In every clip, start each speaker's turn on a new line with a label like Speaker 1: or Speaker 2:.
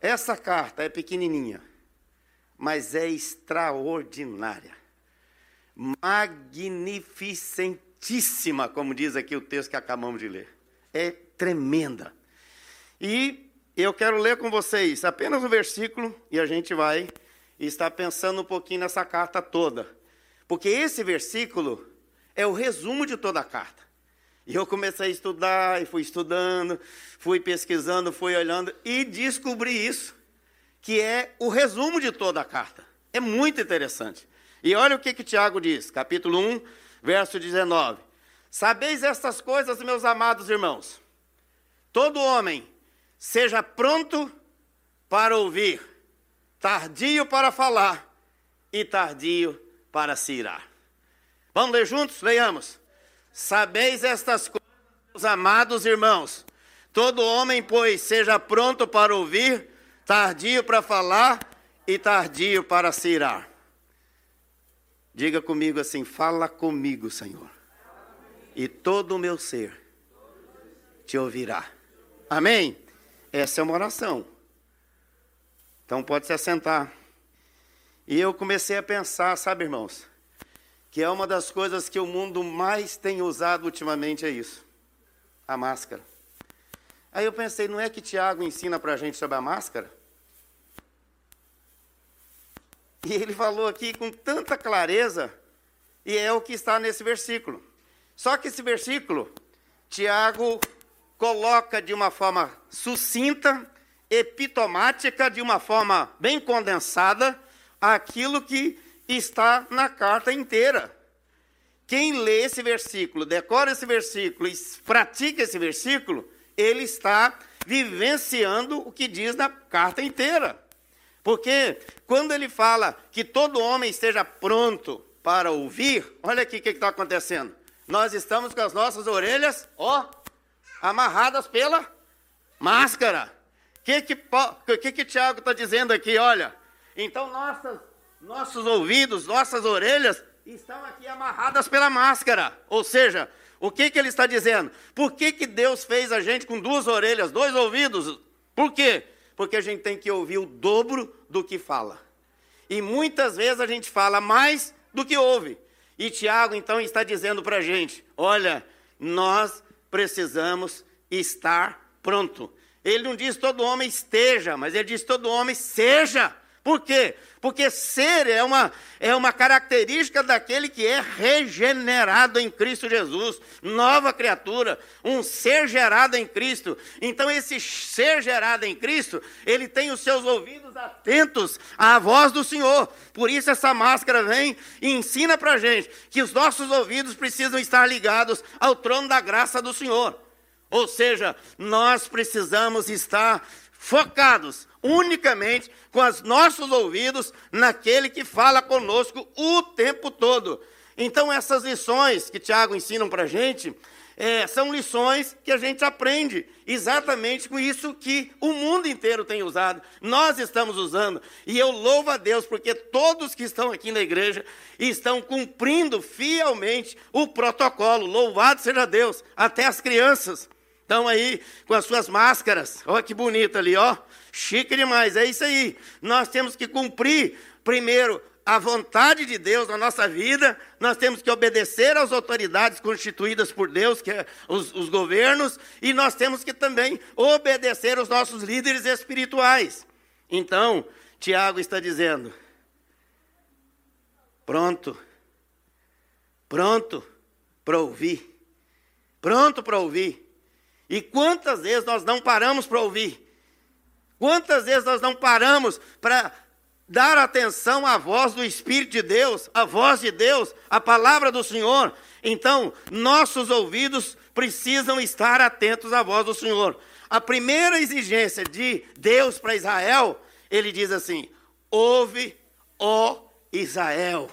Speaker 1: Essa carta é pequenininha, mas é extraordinária. Magnificentíssima, como diz aqui o texto que acabamos de ler. É tremenda. E eu quero ler com vocês apenas o versículo e a gente vai estar pensando um pouquinho nessa carta toda. Porque esse versículo é o resumo de toda a carta. E eu comecei a estudar, e fui estudando, fui pesquisando, fui olhando e descobri isso, que é o resumo de toda a carta. É muito interessante. E olha o que, que Tiago diz, capítulo 1, verso 19. Sabeis estas coisas, meus amados irmãos. Todo homem seja pronto para ouvir, tardio para falar e tardio para se irar. Vamos ler juntos? Leiamos. Sabeis estas coisas, meus amados irmãos. Todo homem, pois, seja pronto para ouvir, tardio para falar e tardio para se irar. Diga comigo assim: fala comigo, Senhor, e todo o meu ser te ouvirá. Amém? Essa é uma oração. Então pode se assentar. E eu comecei a pensar, sabe, irmãos, que é uma das coisas que o mundo mais tem usado ultimamente é isso, a máscara. Aí eu pensei, não é que Tiago ensina para a gente sobre a máscara? E ele falou aqui com tanta clareza, e é o que está nesse versículo. Só que esse versículo, Tiago coloca de uma forma sucinta, epitomática, de uma forma bem condensada, aquilo que está na carta inteira. Quem lê esse versículo, decora esse versículo e pratica esse versículo, ele está vivenciando o que diz na carta inteira. Porque quando ele fala que todo homem esteja pronto para ouvir, olha aqui o que está acontecendo. Nós estamos com as nossas orelhas, ó, amarradas pela máscara. O que que, que, que Tiago está dizendo aqui? Olha, então nossas nossos ouvidos, nossas orelhas estão aqui amarradas pela máscara. Ou seja, o que, que ele está dizendo? Por que, que Deus fez a gente com duas orelhas, dois ouvidos? Por quê? Porque a gente tem que ouvir o dobro do que fala. E muitas vezes a gente fala mais do que ouve. E Tiago então está dizendo para a gente: olha, nós precisamos estar pronto. Ele não diz todo homem esteja, mas ele diz todo homem seja. Por quê? Porque ser é uma, é uma característica daquele que é regenerado em Cristo Jesus, nova criatura, um ser gerado em Cristo. Então, esse ser gerado em Cristo, ele tem os seus ouvidos atentos à voz do Senhor. Por isso, essa máscara vem e ensina para a gente que os nossos ouvidos precisam estar ligados ao trono da graça do Senhor. Ou seja, nós precisamos estar focados unicamente com os nossos ouvidos naquele que fala conosco o tempo todo. Então, essas lições que Tiago ensina para a gente é, são lições que a gente aprende exatamente com isso que o mundo inteiro tem usado. Nós estamos usando. E eu louvo a Deus porque todos que estão aqui na igreja estão cumprindo fielmente o protocolo. Louvado seja Deus. Até as crianças estão aí com as suas máscaras. Olha que bonito ali, ó. Chique demais, é isso aí. Nós temos que cumprir, primeiro, a vontade de Deus na nossa vida, nós temos que obedecer às autoridades constituídas por Deus, que é os, os governos, e nós temos que também obedecer aos nossos líderes espirituais. Então, Tiago está dizendo: pronto, pronto para ouvir, pronto para ouvir. E quantas vezes nós não paramos para ouvir? Quantas vezes nós não paramos para dar atenção à voz do Espírito de Deus, à voz de Deus, à palavra do Senhor? Então, nossos ouvidos precisam estar atentos à voz do Senhor. A primeira exigência de Deus para Israel, ele diz assim: Ouve, ó Israel,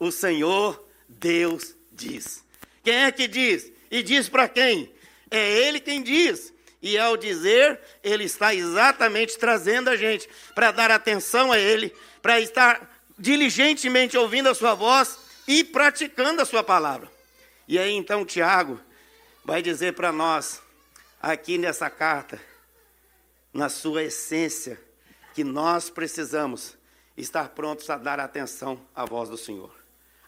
Speaker 1: o Senhor Deus diz. Quem é que diz? E diz para quem? É Ele quem diz. E ao dizer, ele está exatamente trazendo a gente para dar atenção a ele, para estar diligentemente ouvindo a sua voz e praticando a sua palavra. E aí então Tiago vai dizer para nós, aqui nessa carta, na sua essência, que nós precisamos estar prontos a dar atenção à voz do Senhor,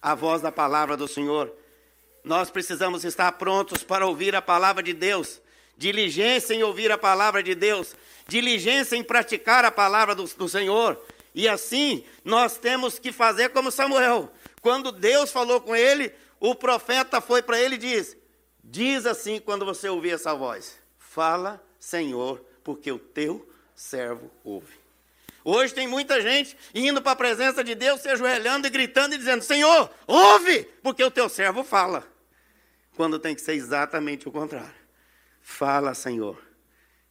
Speaker 1: à voz da palavra do Senhor. Nós precisamos estar prontos para ouvir a palavra de Deus, diligência em ouvir a palavra de Deus, diligência em praticar a palavra do, do Senhor. E assim nós temos que fazer como Samuel. Quando Deus falou com ele, o profeta foi para ele e diz: Diz assim quando você ouvir essa voz: Fala, Senhor, porque o teu servo ouve. Hoje tem muita gente indo para a presença de Deus, se ajoelhando e gritando e dizendo: Senhor, ouve, porque o teu servo fala. Quando tem que ser exatamente o contrário. Fala, Senhor,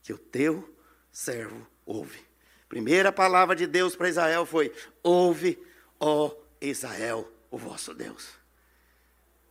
Speaker 1: que o teu servo ouve. Primeira palavra de Deus para Israel foi: Ouve, ó Israel, o vosso Deus.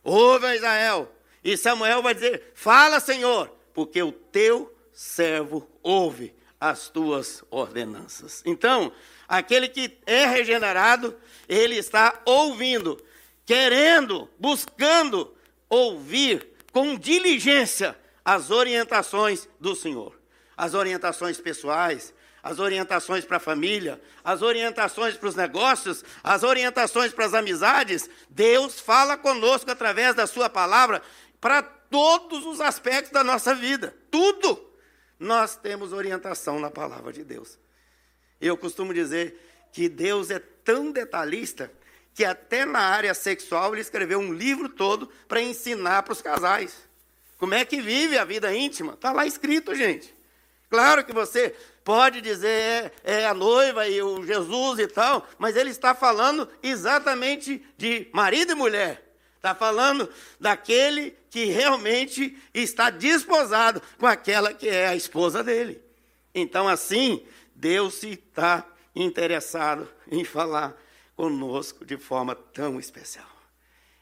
Speaker 1: Ouve, Israel. E Samuel vai dizer: Fala, Senhor, porque o teu servo ouve as tuas ordenanças. Então, aquele que é regenerado, ele está ouvindo, querendo, buscando ouvir com diligência as orientações do Senhor, as orientações pessoais, as orientações para a família, as orientações para os negócios, as orientações para as amizades. Deus fala conosco através da Sua palavra para todos os aspectos da nossa vida, tudo nós temos orientação na palavra de Deus. Eu costumo dizer que Deus é tão detalhista que até na área sexual ele escreveu um livro todo para ensinar para os casais. Como é que vive a vida íntima? Está lá escrito, gente. Claro que você pode dizer é, é, a noiva e o Jesus e tal, mas ele está falando exatamente de marido e mulher. Está falando daquele que realmente está desposado com aquela que é a esposa dele. Então, assim, Deus se está interessado em falar conosco de forma tão especial.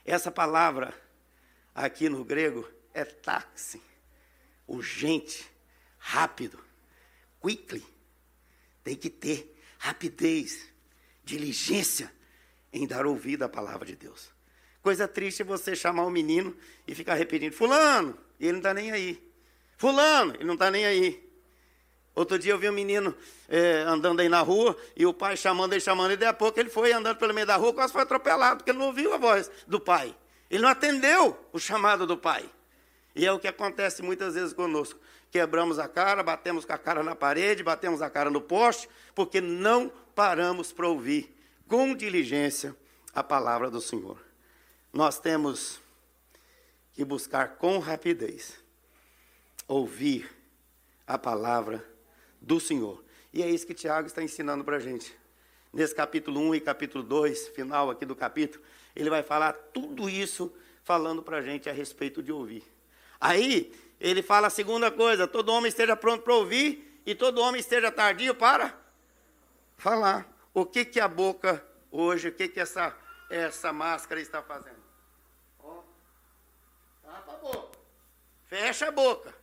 Speaker 1: Essa palavra aqui no grego é táxi, urgente, rápido, quickly. Tem que ter rapidez, diligência em dar ouvido à palavra de Deus. Coisa triste você chamar um menino e ficar repetindo, fulano, e ele não está nem aí. Fulano, ele não está nem aí. Outro dia eu vi um menino é, andando aí na rua, e o pai chamando ele, chamando, e daí a pouco ele foi andando pelo meio da rua, quase foi atropelado, porque ele não ouviu a voz do pai. Ele não atendeu o chamado do pai. E é o que acontece muitas vezes conosco. Quebramos a cara, batemos com a cara na parede, batemos a cara no poste, porque não paramos para ouvir com diligência a palavra do Senhor nós temos que buscar com rapidez ouvir a palavra do Senhor. E é isso que Tiago está ensinando para a gente. Nesse capítulo 1 e capítulo 2, final aqui do capítulo, ele vai falar tudo isso falando para a gente a respeito de ouvir. Aí, ele fala a segunda coisa: todo homem esteja pronto para ouvir e todo homem esteja tardio para falar. O que, que a boca hoje, o que, que essa, essa máscara está fazendo? boca. Fecha a boca.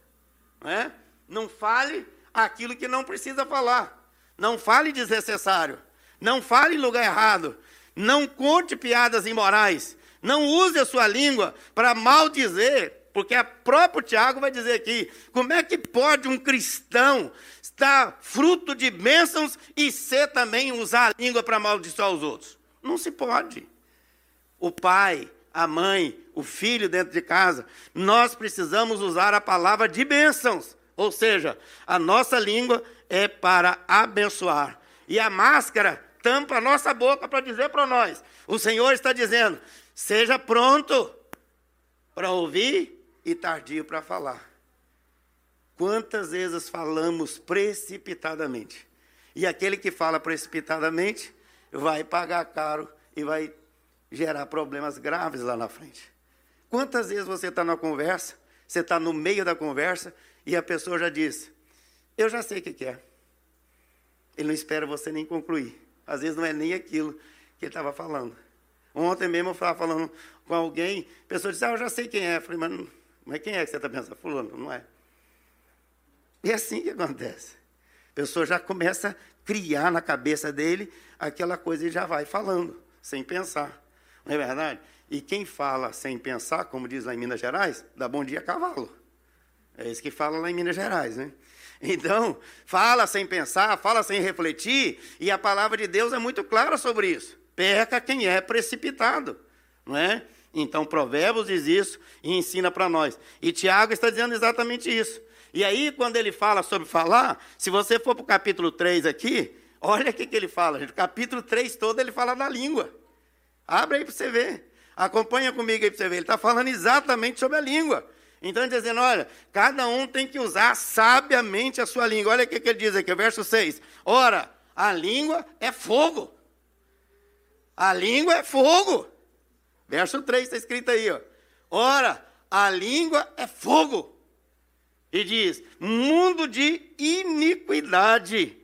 Speaker 1: Não, é? não fale aquilo que não precisa falar. Não fale desnecessário. Não fale em lugar errado. Não conte piadas imorais. Não use a sua língua para maldizer, porque a próprio Tiago vai dizer aqui: como é que pode um cristão estar fruto de bênçãos e ser também usar a língua para amaldiçoar os outros? Não se pode. O pai, a mãe, o filho dentro de casa, nós precisamos usar a palavra de bênçãos. Ou seja, a nossa língua é para abençoar. E a máscara tampa a nossa boca para dizer para nós: o Senhor está dizendo, seja pronto para ouvir e tardio para falar. Quantas vezes falamos precipitadamente? E aquele que fala precipitadamente vai pagar caro e vai gerar problemas graves lá na frente. Quantas vezes você está na conversa, você está no meio da conversa e a pessoa já diz: Eu já sei o que, é. Ele não espera você nem concluir. Às vezes não é nem aquilo que ele estava falando. Ontem mesmo eu estava falando com alguém, a pessoa disse: Ah, eu já sei quem é. Eu falei: Mas, mas quem é que você está pensando? Fulano, não é. E é assim que acontece. A pessoa já começa a criar na cabeça dele aquela coisa e já vai falando, sem pensar. Não é verdade? E quem fala sem pensar, como diz lá em Minas Gerais, dá bom dia a cavalo. É isso que fala lá em Minas Gerais, né? Então, fala sem pensar, fala sem refletir, e a palavra de Deus é muito clara sobre isso. Peca quem é precipitado, não é? Então, Provérbios diz isso e ensina para nós. E Tiago está dizendo exatamente isso. E aí, quando ele fala sobre falar, se você for para o capítulo 3 aqui, olha o que, ele fala. O capítulo 3 todo ele fala da língua. Abre aí para você ver. Acompanha comigo aí para você ver. Ele está falando exatamente sobre a língua. Então ele está dizendo: olha, cada um tem que usar sabiamente a sua língua. Olha o que, que ele diz aqui, verso 6. Ora, a língua é fogo. A língua é fogo. Verso 3 está escrito aí, ó. Ora, a língua é fogo. E diz: mundo de iniquidade.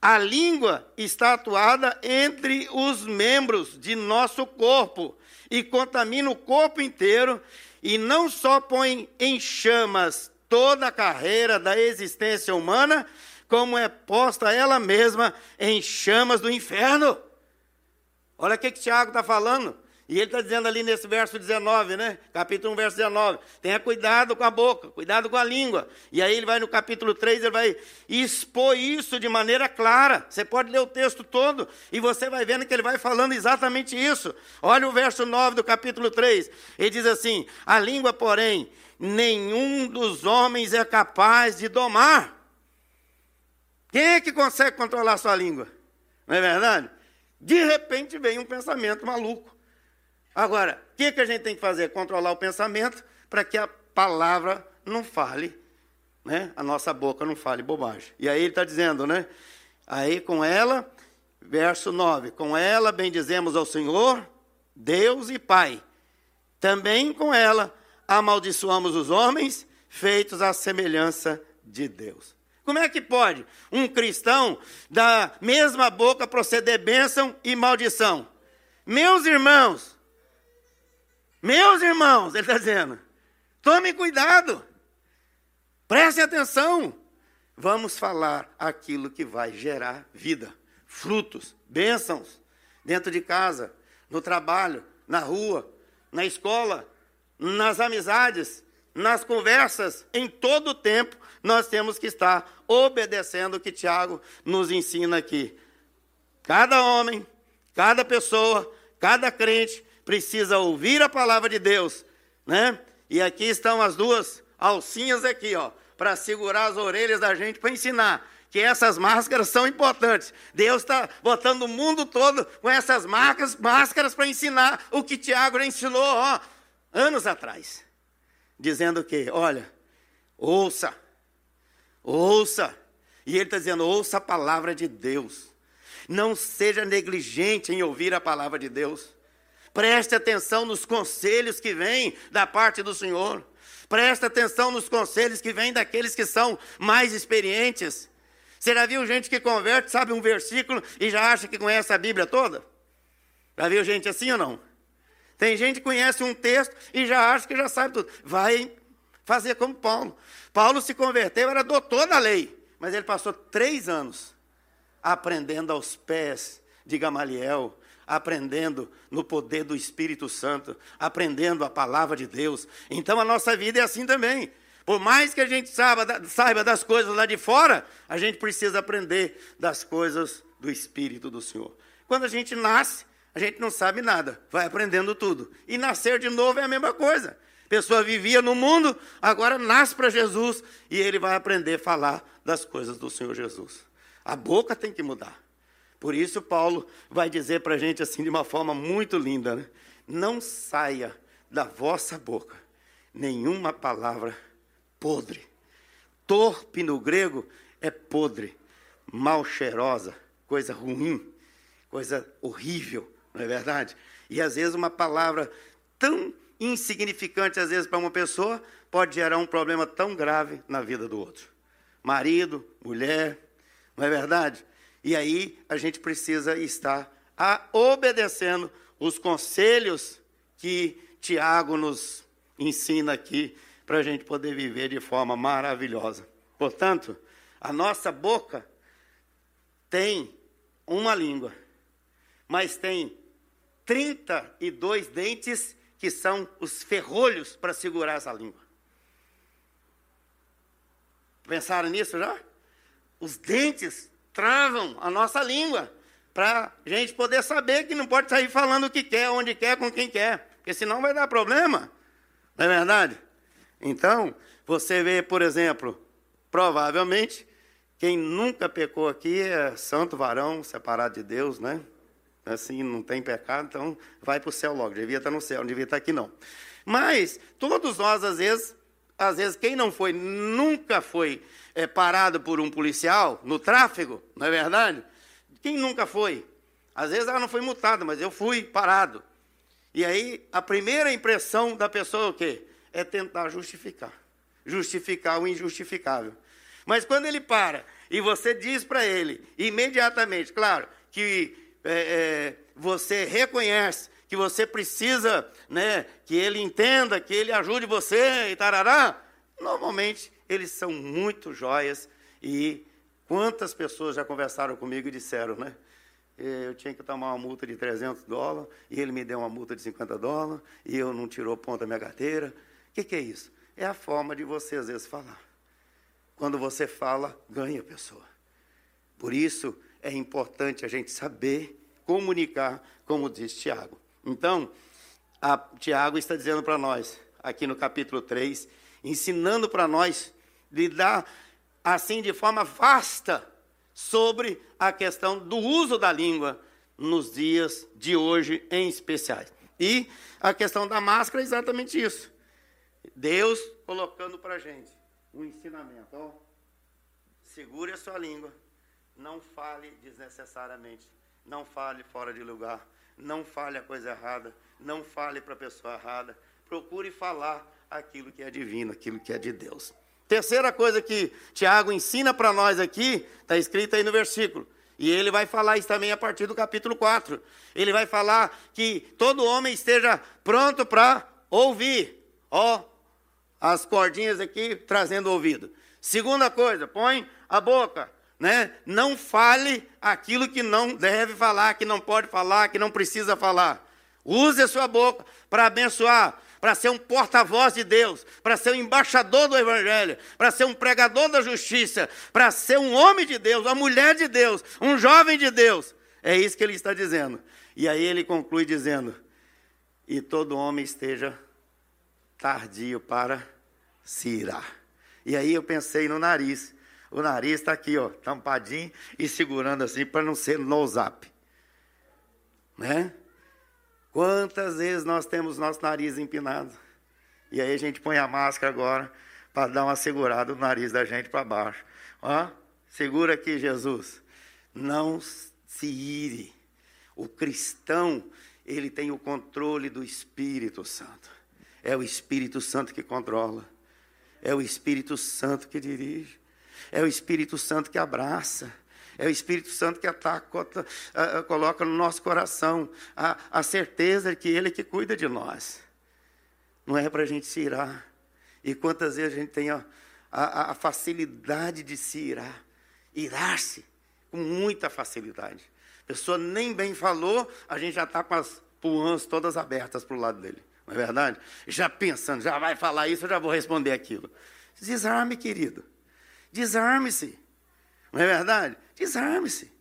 Speaker 1: A língua está atuada entre os membros de nosso corpo e contamina o corpo inteiro e não só põe em chamas toda a carreira da existência humana, como é posta ela mesma em chamas do inferno. Olha o que, que Tiago está falando. E ele está dizendo ali nesse verso 19, né? Capítulo 1, verso 19. Tenha cuidado com a boca, cuidado com a língua. E aí ele vai no capítulo 3, ele vai expor isso de maneira clara. Você pode ler o texto todo e você vai vendo que ele vai falando exatamente isso. Olha o verso 9 do capítulo 3. Ele diz assim: A língua, porém, nenhum dos homens é capaz de domar. Quem é que consegue controlar a sua língua? Não é verdade? De repente vem um pensamento maluco. Agora, o que, que a gente tem que fazer? Controlar o pensamento para que a palavra não fale, né? a nossa boca não fale bobagem. E aí ele está dizendo, né? Aí com ela, verso 9: Com ela bendizemos ao Senhor, Deus e Pai. Também com ela amaldiçoamos os homens, feitos à semelhança de Deus. Como é que pode um cristão da mesma boca proceder bênção e maldição? Meus irmãos, meus irmãos, ele está dizendo, tome cuidado, preste atenção. Vamos falar aquilo que vai gerar vida, frutos, bênçãos, dentro de casa, no trabalho, na rua, na escola, nas amizades, nas conversas, em todo o tempo, nós temos que estar obedecendo o que Tiago nos ensina aqui. Cada homem, cada pessoa, cada crente precisa ouvir a palavra de Deus, né? E aqui estão as duas alcinhas aqui, ó, para segurar as orelhas da gente para ensinar que essas máscaras são importantes. Deus está botando o mundo todo com essas marcas, máscaras para ensinar o que Tiago ensinou ó, anos atrás. Dizendo que, olha, ouça, ouça. E ele está dizendo, ouça a palavra de Deus. Não seja negligente em ouvir a palavra de Deus. Preste atenção nos conselhos que vêm da parte do Senhor. Preste atenção nos conselhos que vêm daqueles que são mais experientes. Você já viu gente que converte, sabe um versículo e já acha que conhece a Bíblia toda? Já viu gente assim ou não? Tem gente que conhece um texto e já acha que já sabe tudo. Vai fazer como Paulo. Paulo se converteu, era doutor da lei, mas ele passou três anos aprendendo aos pés de Gamaliel, aprendendo no poder do Espírito Santo, aprendendo a palavra de Deus. Então a nossa vida é assim também. Por mais que a gente saiba, saiba das coisas lá de fora, a gente precisa aprender das coisas do Espírito do Senhor. Quando a gente nasce, a gente não sabe nada, vai aprendendo tudo. E nascer de novo é a mesma coisa. A pessoa vivia no mundo, agora nasce para Jesus e ele vai aprender a falar das coisas do Senhor Jesus. A boca tem que mudar. Por isso, Paulo vai dizer para a gente assim de uma forma muito linda: né? não saia da vossa boca nenhuma palavra podre. Torpe no grego é podre, mal cheirosa, coisa ruim, coisa horrível, não é verdade? E às vezes uma palavra tão insignificante, às vezes, para uma pessoa, pode gerar um problema tão grave na vida do outro. Marido, mulher, não é verdade? E aí a gente precisa estar obedecendo os conselhos que Tiago nos ensina aqui para a gente poder viver de forma maravilhosa. Portanto, a nossa boca tem uma língua, mas tem 32 dentes que são os ferrolhos para segurar essa língua. Pensaram nisso já? Os dentes travam a nossa língua para a gente poder saber que não pode sair falando o que quer, onde quer, com quem quer, porque senão vai dar problema. Não é verdade? Então, você vê, por exemplo, provavelmente, quem nunca pecou aqui é santo varão, separado de Deus, né? Assim, não tem pecado, então vai para o céu logo. Devia estar no céu, não devia estar aqui não. Mas todos nós, às vezes, às vezes quem não foi, nunca foi é, parado por um policial no tráfego, não é verdade? Quem nunca foi? Às vezes ela não foi multada, mas eu fui parado. E aí a primeira impressão da pessoa é o quê? É tentar justificar. Justificar o injustificável. Mas quando ele para e você diz para ele imediatamente, claro, que é, é, você reconhece que você precisa, né, que ele entenda, que ele ajude você e tarará, normalmente eles são muito joias e quantas pessoas já conversaram comigo e disseram, né? Eu tinha que tomar uma multa de 300 dólares e ele me deu uma multa de 50 dólares e eu não tirou ponta da minha carteira. O que, que é isso? É a forma de você às vezes falar. Quando você fala, ganha a pessoa. Por isso é importante a gente saber comunicar, como diz Tiago. Então, Tiago está dizendo para nós, aqui no capítulo 3, ensinando para nós lidar assim de forma vasta sobre a questão do uso da língua nos dias de hoje em especiais. E a questão da máscara é exatamente isso. Deus colocando para a gente um ensinamento. Ó, segure a sua língua, não fale desnecessariamente, não fale fora de lugar, não fale a coisa errada, não fale para a pessoa errada. Procure falar aquilo que é divino, aquilo que é de Deus. Terceira coisa que Tiago ensina para nós aqui, está escrito aí no versículo. E ele vai falar isso também a partir do capítulo 4. Ele vai falar que todo homem esteja pronto para ouvir. Ó, as cordinhas aqui trazendo ouvido. Segunda coisa, põe a boca né? Não fale aquilo que não deve falar, que não pode falar, que não precisa falar. Use a sua boca para abençoar, para ser um porta-voz de Deus, para ser um embaixador do Evangelho, para ser um pregador da justiça, para ser um homem de Deus, uma mulher de Deus, um jovem de Deus. É isso que ele está dizendo. E aí ele conclui dizendo: E todo homem esteja tardio para se irar. E aí eu pensei no nariz o nariz está aqui, ó, tampadinho e segurando assim para não ser no zap. Né? Quantas vezes nós temos nosso nariz empinado? E aí a gente põe a máscara agora para dar uma segurada no nariz da gente para baixo. Ó, segura aqui, Jesus. Não se ire. O cristão, ele tem o controle do Espírito Santo. É o Espírito Santo que controla. É o Espírito Santo que dirige. É o Espírito Santo que abraça. É o Espírito Santo que ataca, coloca no nosso coração a, a certeza de que Ele é que cuida de nós. Não é para a gente se irar. E quantas vezes a gente tem a, a, a facilidade de se irar. Irar-se com muita facilidade. A pessoa nem bem falou, a gente já está com as puãs todas abertas para o lado dele. Não é verdade? Já pensando, já vai falar isso, eu já vou responder aquilo. Desarme, querido. Desarme-se. Não é verdade? Desarme-se.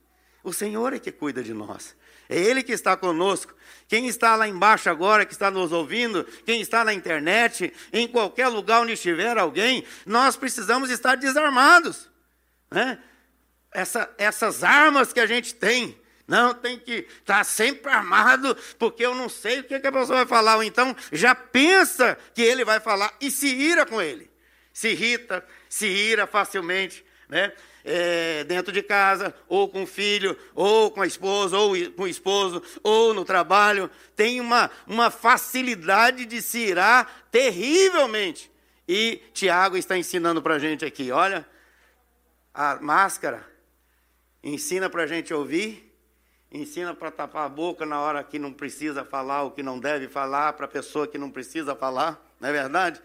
Speaker 1: O Senhor é que cuida de nós. É Ele que está conosco. Quem está lá embaixo agora, que está nos ouvindo, quem está na internet, em qualquer lugar onde estiver alguém, nós precisamos estar desarmados. Né? Essa, essas armas que a gente tem, não tem que estar sempre armado, porque eu não sei o que, que a pessoa vai falar. Ou então já pensa que ele vai falar e se ira com ele. Se irrita, se ira facilmente, né? É, dentro de casa, ou com o filho, ou com a esposa, ou com o esposo, ou no trabalho, tem uma, uma facilidade de se irar terrivelmente. E Tiago está ensinando para a gente aqui, olha, a máscara ensina para a gente ouvir, ensina para tapar a boca na hora que não precisa falar o que não deve falar, para a pessoa que não precisa falar, não é verdade?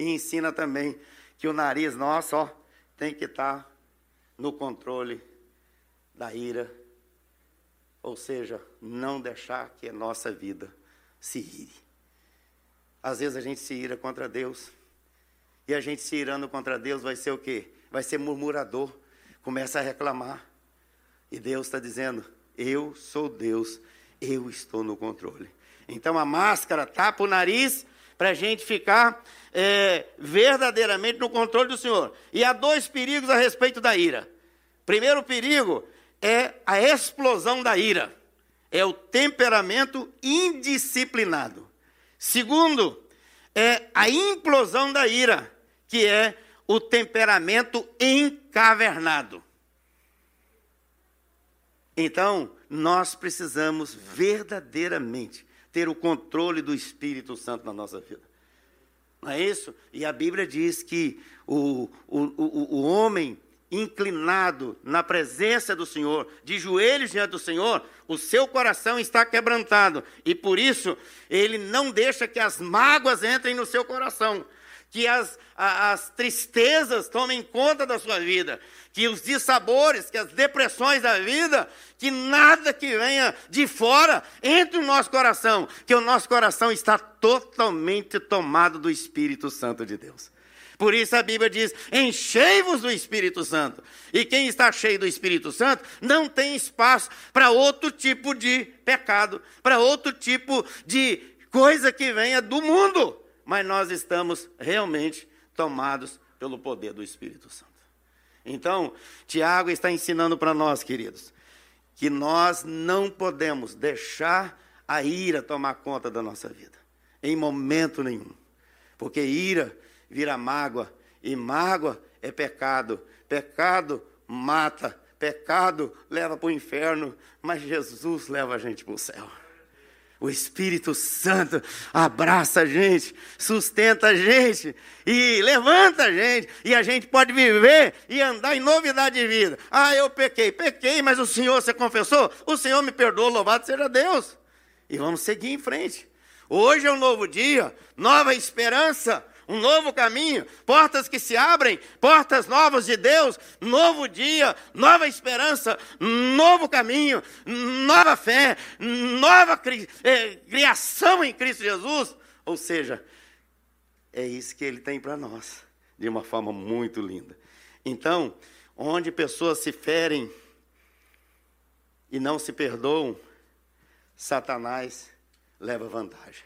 Speaker 1: E ensina também que o nariz nosso ó, tem que estar tá no controle da ira, ou seja, não deixar que a nossa vida se ire. Às vezes a gente se ira contra Deus, e a gente se irando contra Deus vai ser o quê? vai ser murmurador, começa a reclamar. E Deus está dizendo: Eu sou Deus, eu estou no controle. Então a máscara tapa o nariz para a gente ficar é, verdadeiramente no controle do Senhor. E há dois perigos a respeito da ira. Primeiro perigo é a explosão da ira, é o temperamento indisciplinado. Segundo, é a implosão da ira, que é o temperamento encavernado. Então, nós precisamos verdadeiramente ter o controle do Espírito Santo na nossa vida. Não é isso? E a Bíblia diz que o, o, o, o homem inclinado na presença do Senhor, de joelhos diante do Senhor, o seu coração está quebrantado. E por isso, ele não deixa que as mágoas entrem no seu coração que as, as tristezas tomem conta da sua vida, que os dissabores, que as depressões da vida, que nada que venha de fora entre no nosso coração, que o nosso coração está totalmente tomado do Espírito Santo de Deus. Por isso a Bíblia diz: enchei-vos do Espírito Santo. E quem está cheio do Espírito Santo não tem espaço para outro tipo de pecado, para outro tipo de coisa que venha do mundo mas nós estamos realmente tomados pelo poder do Espírito Santo. Então, Tiago está ensinando para nós, queridos, que nós não podemos deixar a ira tomar conta da nossa vida, em momento nenhum. Porque ira vira mágoa, e mágoa é pecado. Pecado mata, pecado leva para o inferno, mas Jesus leva a gente para o céu. O Espírito Santo abraça a gente, sustenta a gente e levanta a gente. E a gente pode viver e andar em novidade de vida. Ah, eu pequei, pequei, mas o Senhor, você confessou? O Senhor me perdoou, louvado seja Deus. E vamos seguir em frente. Hoje é um novo dia, nova esperança, um novo caminho, portas que se abrem, portas novas de Deus, novo dia, nova esperança, novo caminho, nova fé, nova é, criação em Cristo Jesus. Ou seja, é isso que ele tem para nós, de uma forma muito linda. Então, onde pessoas se ferem e não se perdoam, Satanás leva vantagem.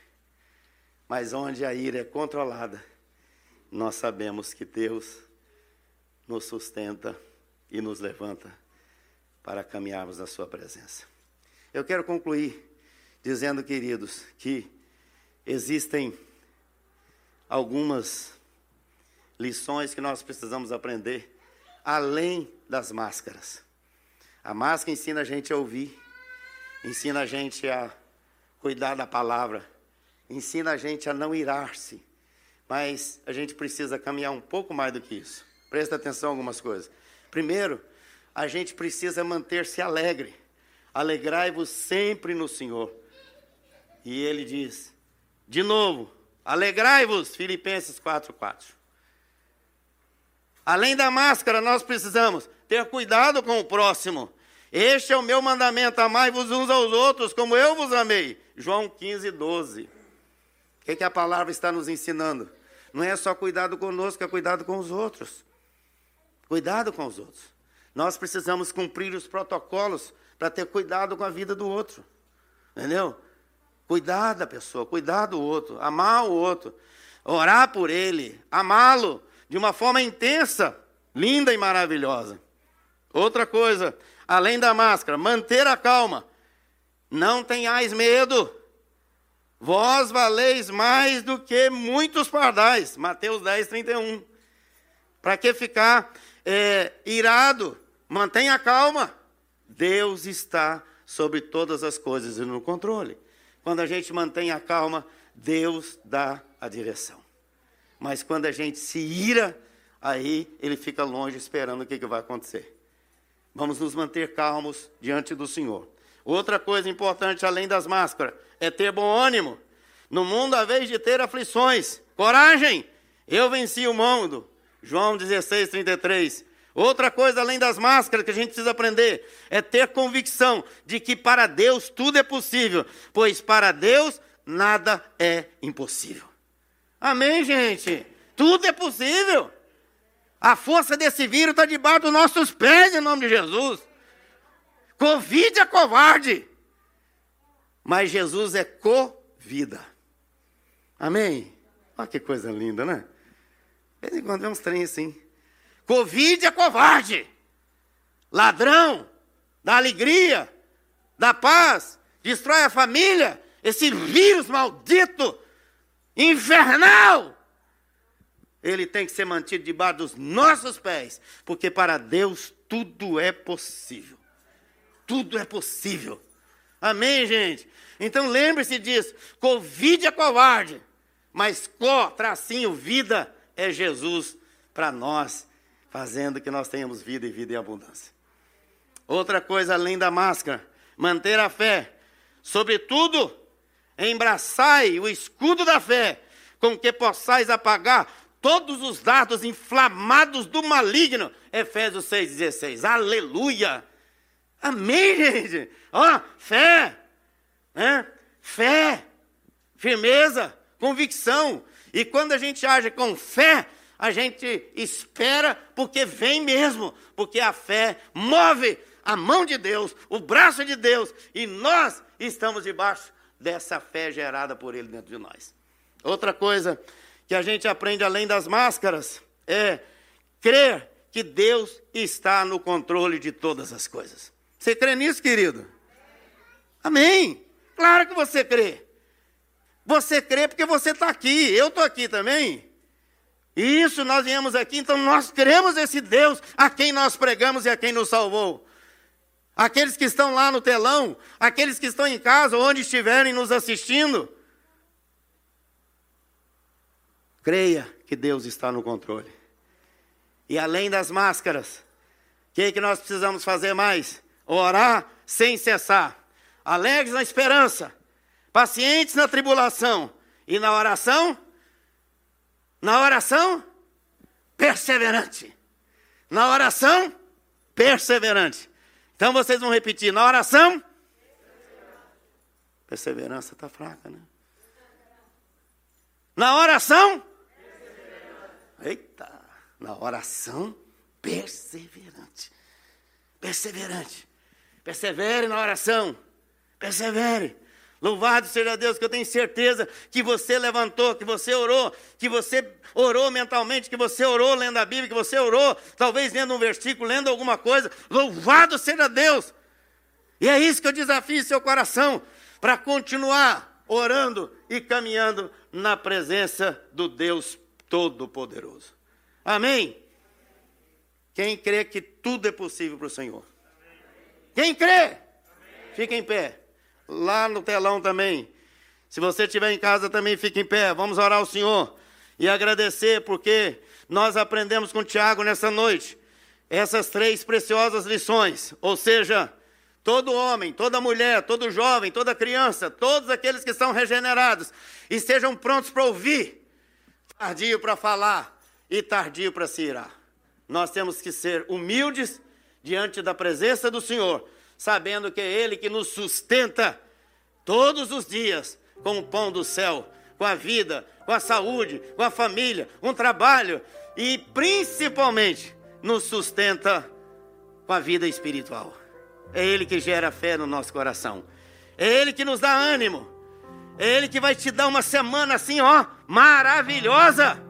Speaker 1: Mas onde a ira é controlada, nós sabemos que Deus nos sustenta e nos levanta para caminharmos na Sua presença. Eu quero concluir dizendo, queridos, que existem algumas lições que nós precisamos aprender além das máscaras. A máscara ensina a gente a ouvir, ensina a gente a cuidar da palavra, ensina a gente a não irar-se mas a gente precisa caminhar um pouco mais do que isso. Presta atenção em algumas coisas. Primeiro, a gente precisa manter-se alegre. Alegrai-vos sempre no Senhor. E ele diz, de novo, alegrai-vos, Filipenses 4:4. Além da máscara, nós precisamos ter cuidado com o próximo. Este é o meu mandamento: amai-vos uns aos outros, como eu vos amei. João 15, 12. O que, que a palavra está nos ensinando? Não é só cuidado conosco, é cuidado com os outros. Cuidado com os outros. Nós precisamos cumprir os protocolos para ter cuidado com a vida do outro. Entendeu? Cuidar da pessoa, cuidar do outro, amar o outro, orar por ele, amá-lo de uma forma intensa, linda e maravilhosa. Outra coisa, além da máscara, manter a calma. Não tenhais medo. Vós valeis mais do que muitos pardais. Mateus 10, 31. Para que ficar é, irado? Mantenha calma. Deus está sobre todas as coisas e no controle. Quando a gente mantém a calma, Deus dá a direção. Mas quando a gente se ira, aí ele fica longe esperando o que, que vai acontecer. Vamos nos manter calmos diante do Senhor. Outra coisa importante, além das máscaras, é ter bom ânimo. No mundo, a vez de ter aflições, coragem, eu venci o mundo. João 16, 33. Outra coisa, além das máscaras, que a gente precisa aprender, é ter convicção de que para Deus tudo é possível, pois para Deus nada é impossível. Amém, gente? Tudo é possível. A força desse vírus está debaixo dos nossos pés, em nome de Jesus. Covid é covarde. Mas Jesus é co-vida. Amém? Olha que coisa linda, né? De vez em quando vem uns trem assim. Covid é covarde. Ladrão da alegria, da paz, destrói a família. Esse vírus maldito, infernal, ele tem que ser mantido debaixo dos nossos pés, porque para Deus tudo é possível. Tudo é possível. Amém, gente? Então lembre-se disso. Covid é covarde, mas co, tracinho, vida é Jesus para nós, fazendo que nós tenhamos vida e vida em abundância. Outra coisa além da máscara, manter a fé. Sobretudo, embraçai o escudo da fé, com que possais apagar todos os dardos inflamados do maligno. Efésios 6,16. Aleluia! Amém, gente? Ó, fé, né? Fé, firmeza, convicção. E quando a gente age com fé, a gente espera porque vem mesmo, porque a fé move a mão de Deus, o braço de Deus, e nós estamos debaixo dessa fé gerada por Ele dentro de nós. Outra coisa que a gente aprende além das máscaras é crer que Deus está no controle de todas as coisas. Você crê nisso, querido? Amém. Claro que você crê. Você crê porque você está aqui, eu estou aqui também. Isso, nós viemos aqui, então nós cremos esse Deus a quem nós pregamos e a quem nos salvou. Aqueles que estão lá no telão, aqueles que estão em casa, onde estiverem nos assistindo. Creia que Deus está no controle. E além das máscaras, o que, é que nós precisamos fazer mais? Orar sem cessar. Alegres na esperança, pacientes na tribulação. E na oração? Na oração, perseverante. Na oração, perseverante. Então vocês vão repetir: na oração, perseverança está fraca, né? Na oração, eita, na oração, perseverante. Perseverante. Persevere na oração. Persevere. Louvado seja Deus, que eu tenho certeza que você levantou, que você orou, que você orou mentalmente, que você orou lendo a Bíblia, que você orou, talvez lendo um versículo, lendo alguma coisa. Louvado seja Deus. E é isso que eu desafio seu coração, para continuar orando e caminhando na presença do Deus Todo-Poderoso. Amém? Quem crê que tudo é possível para o Senhor? Quem crê? Fica em pé lá no telão também. Se você estiver em casa também, fique em pé. Vamos orar ao Senhor e agradecer, porque nós aprendemos com Tiago nessa noite essas três preciosas lições. Ou seja, todo homem, toda mulher, todo jovem, toda criança, todos aqueles que são regenerados, estejam prontos para ouvir, tardio para falar e tardio para se irar. Nós temos que ser humildes diante da presença do Senhor sabendo que é Ele que nos sustenta todos os dias com o pão do céu, com a vida, com a saúde, com a família, com o trabalho e principalmente nos sustenta com a vida espiritual. É Ele que gera fé no nosso coração. É Ele que nos dá ânimo. É Ele que vai te dar uma semana assim, ó, maravilhosa.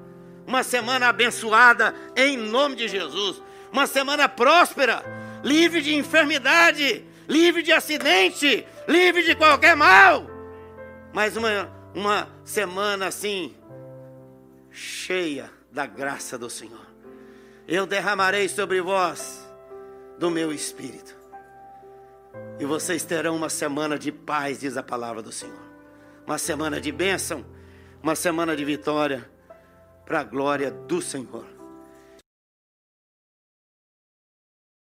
Speaker 1: Uma semana abençoada em nome de Jesus. Uma semana próspera livre de enfermidade, livre de acidente, livre de qualquer mal. Mas uma, uma semana assim, cheia da graça do Senhor. Eu derramarei sobre vós do meu espírito. E vocês terão uma semana de paz, diz a palavra do Senhor. Uma semana de bênção, uma semana de vitória, para a glória do Senhor.